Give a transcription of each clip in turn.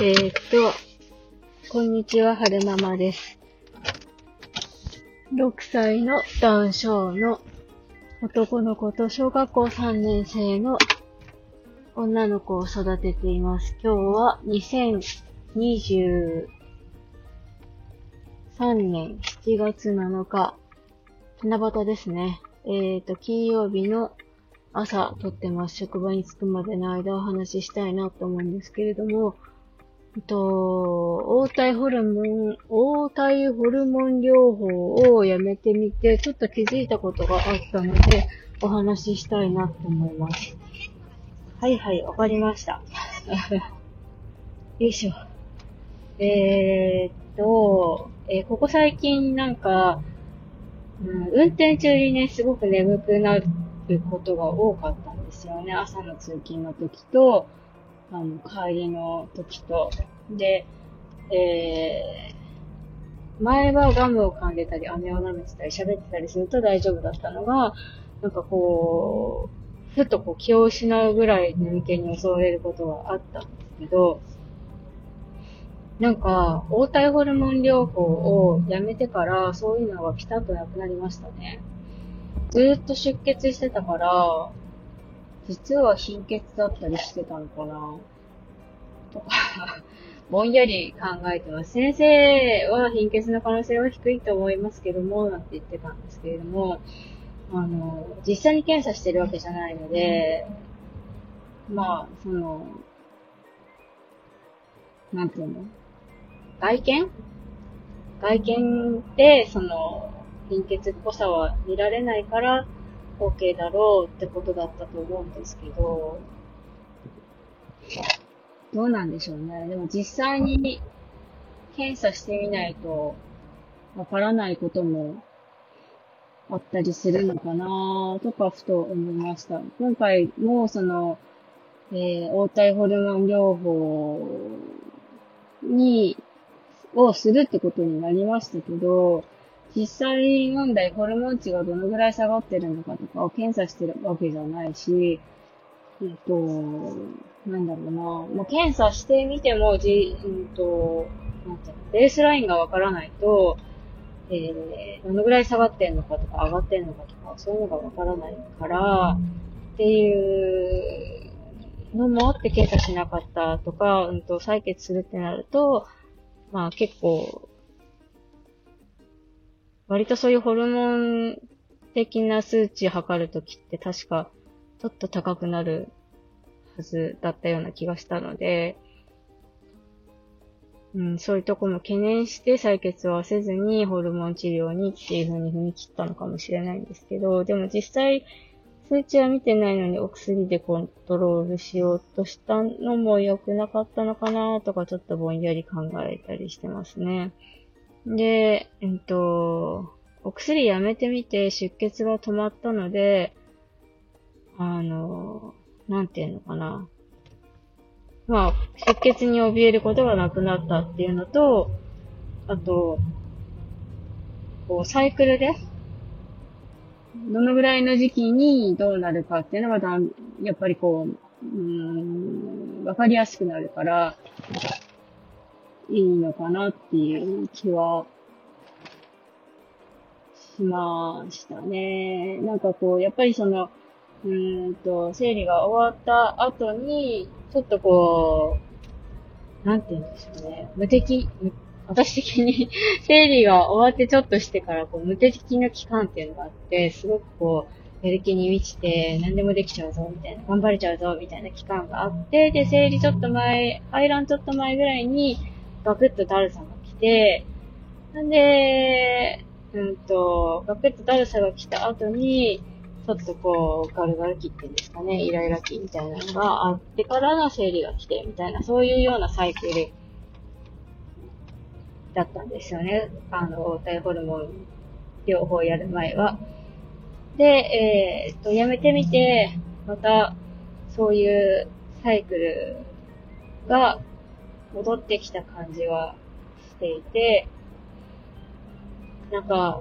えっと、こんにちは、はるままです。6歳のダウン症の男の子と小学校3年生の女の子を育てています。今日は2023年7月7日、七夕ですね。えっ、と、金曜日の朝撮ってます。職場に着くまでの間お話ししたいなと思うんですけれども、えっと、応体ホルモン、応体ホルモン療法をやめてみて、ちょっと気づいたことがあったので、お話ししたいなと思います。はいはい、わかりました。よいしょ。えー、っと、えーここ最近なんか、うん、運転中にね、すごく眠くなることが多かったんですよね。朝の通勤の時と、あの、帰りの時と。で、えー、前はガムを噛んでたり、飴を舐めてたり、喋ってたりすると大丈夫だったのが、なんかこう、ふっとこう気を失うぐらい眠気に襲われることがあったんですけど、なんか、応体ホルモン療法をやめてから、そういうのがピタッとなくなりましたね。ずっと出血してたから、実は貧血だったりしてたのかなとか、ぼんやり考えてます。先生は貧血の可能性は低いと思いますけども、なんて言ってたんですけれども、あの、実際に検査してるわけじゃないので、まあ、その、なんていうの？外見？外見で、その、貧血っぽさは見られないから、OK だろうってことだったと思うんですけど、どうなんでしょうね。でも実際に検査してみないとわからないこともあったりするのかなとかふと思いました。今回もその、えー、応体ホルモン療法に、をするってことになりましたけど、実際問題ホルモン値がどのぐらい下がってるのかとかを検査してるわけじゃないし、えっと、なんだろうな、もう検査してみても、じ、うんと、なんていうの、ベースラインがわからないと、えー、どのぐらい下がってんのかとか上がってんのかとか、そういうのがわからないから、っていうのもあって検査しなかったとか、うんと、採血するってなると、まあ結構、割とそういうホルモン的な数値測るときって確かちょっと高くなるはずだったような気がしたので、うん、そういうとこも懸念して採血はせずにホルモン治療にっていう風に踏み切ったのかもしれないんですけど、でも実際数値は見てないのにお薬でコントロールしようとしたのも良くなかったのかなとかちょっとぼんやり考えたりしてますね。で、えっと、お薬やめてみて出血が止まったので、あの、なんていうのかな。まあ、出血に怯えることがなくなったっていうのと、あと、こう、サイクルで、どのぐらいの時期にどうなるかっていうのがだん、やっぱりこう、うん、わかりやすくなるから、いいのかなっていう気はしましたね。なんかこう、やっぱりその、うんと、生理が終わった後に、ちょっとこう、なんて言うんでしょうね。無敵、無私的に 生理が終わってちょっとしてから、こう、無敵の期間っていうのがあって、すごくこう、やる気に満ちて、何でもできちゃうぞ、みたいな、頑張れちゃうぞ、みたいな期間があって、で、生理ちょっと前、排卵ちょっと前ぐらいに、ガクッとだるさが来て、なんで、うんと、ガクッとだるさが来た後に、ちょっとこう、ガルガル期っていうんですかね、イライラ期みたいなのがあってからの生理が来て、みたいな、そういうようなサイクルだったんですよね。あの、応体ホルモン療法やる前は。で、えーっと、やめてみて、また、そういうサイクルが戻ってきた感じはしていて、なんか、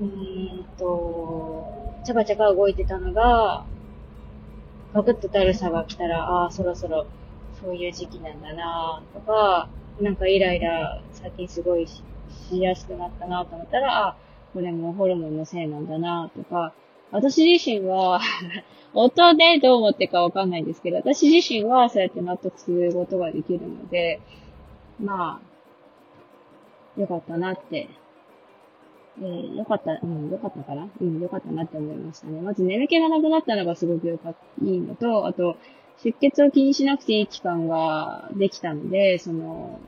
うーんと、ちゃかちゃか動いてたのが、ガクッとだるさが来たら、ああ、そろそろそういう時期なんだなとか、なんかイライラ最近すごいしやすくなったなと思ったら、あ、これもホルモンのせいなんだなとか、私自身は 音でどう思ってかわかんないんですけど、私自身はそうやって納得することができるので、まあ、よかったなって、えー、よかった、うん、よかったかな？うん、よかったなって思いましたね。まず眠気がなくなったのがすごくよかった、いいのと、あと、出血を気にしなくていい期間ができたので、その、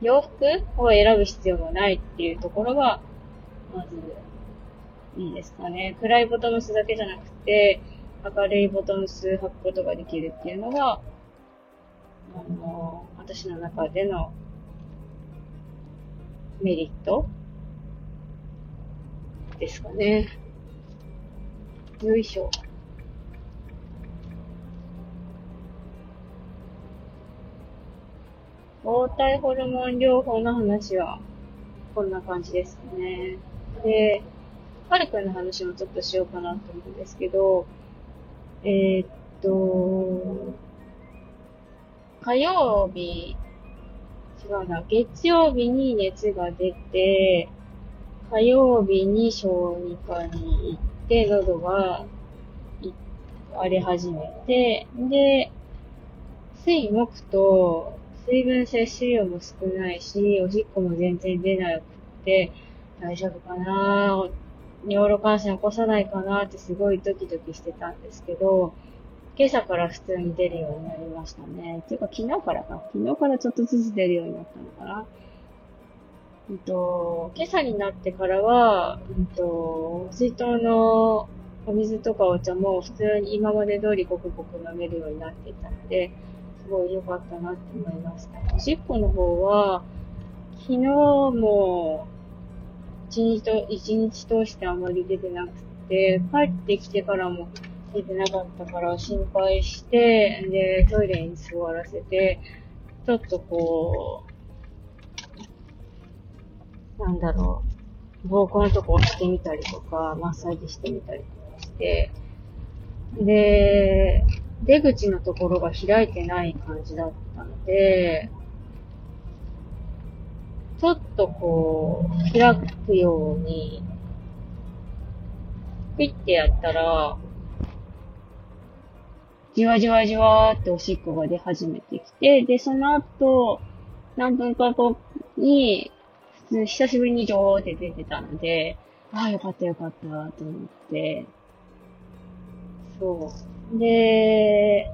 洋服を選ぶ必要がないっていうところが、まず、いいですかね。暗いボトムスだけじゃなくて、明るいボトムス履くことができるっていうのが、あの、私の中でのメリットですかね。よいしょ。黄体ホルモン療法の話は、こんな感じですね。で、はるくんの話もちょっとしようかなと思うんですけど、えー、っと、火曜日、違うな、月曜日に熱が出て、火曜日に小児科に行って、喉が荒れ始めて、で、水木と水分摂取量も少ないし、おしっこも全然出なくて、大丈夫かな尿路感染起こさないかなってすごいドキドキしてたんですけど、今朝から普通に出るようになりましたね。ていうか昨日からか。昨日からちょっとずつ出るようになったのかな。うんと、今朝になってからは、うんと、水筒のお水とかお茶も普通に今まで通りごくごく飲めるようになっていたので、すごい良かったなって思いました。おしっこの方は、昨日も、一日と、一日通してあまり出てなくて、帰ってきてからも出てなかったから心配して、で、トイレに座らせて、ちょっとこう、なんだろう、膀胱のとこ押してみたりとか、マッサージしてみたりとかして、で、出口のところが開いてない感じだったので、ちょっとこう、開くように、ピッてやったら、じわじわじわーっておしっこが出始めてきて、で、その後、何分か後に、普通久しぶりにジョーって出てたので、ああ、よかったよかったと思って、そう。で、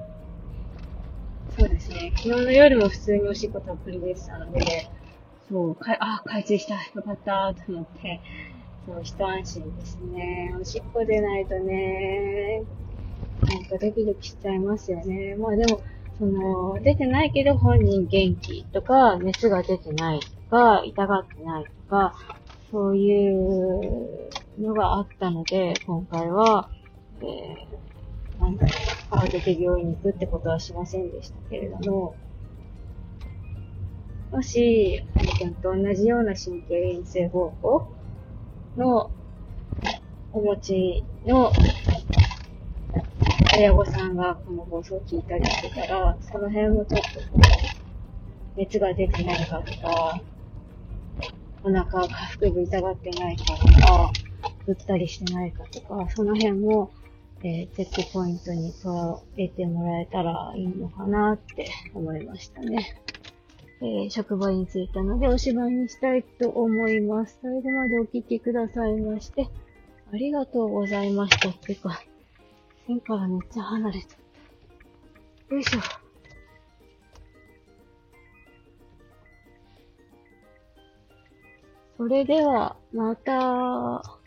そうですね。昨日の夜も普通におしっこたっぷりでしたので、そう、かあ、開通した、よかった。と思って、そう、一安心ですね。おしっこ出ないとね、なんかドキドキしちゃいますよね。まあでも、その、出てないけど本人元気とか、熱が出てないとか、痛がってないとか、そういうのがあったので、今回は、えーなんだろう、慌てて病院に行くってことはしませんでしたけれども、もし、はるくんと同じような神経陰性方向のお持ちの親御さんがこの放送を聞いたりしてたら、その辺もちょっと、熱が出てないかとか、お腹、下腹部痛がってないかとか、ぶったりしてないかとか、その辺もえー、チェックポイントに加えてもらえたらいいのかなって思いましたね。えー、職場に着いたのでおしまいにしたいと思います。最後までお聴きくださいまして、ありがとうございました。ってか、線からめっちゃ離れちゃった。よいしょ。それでは、また。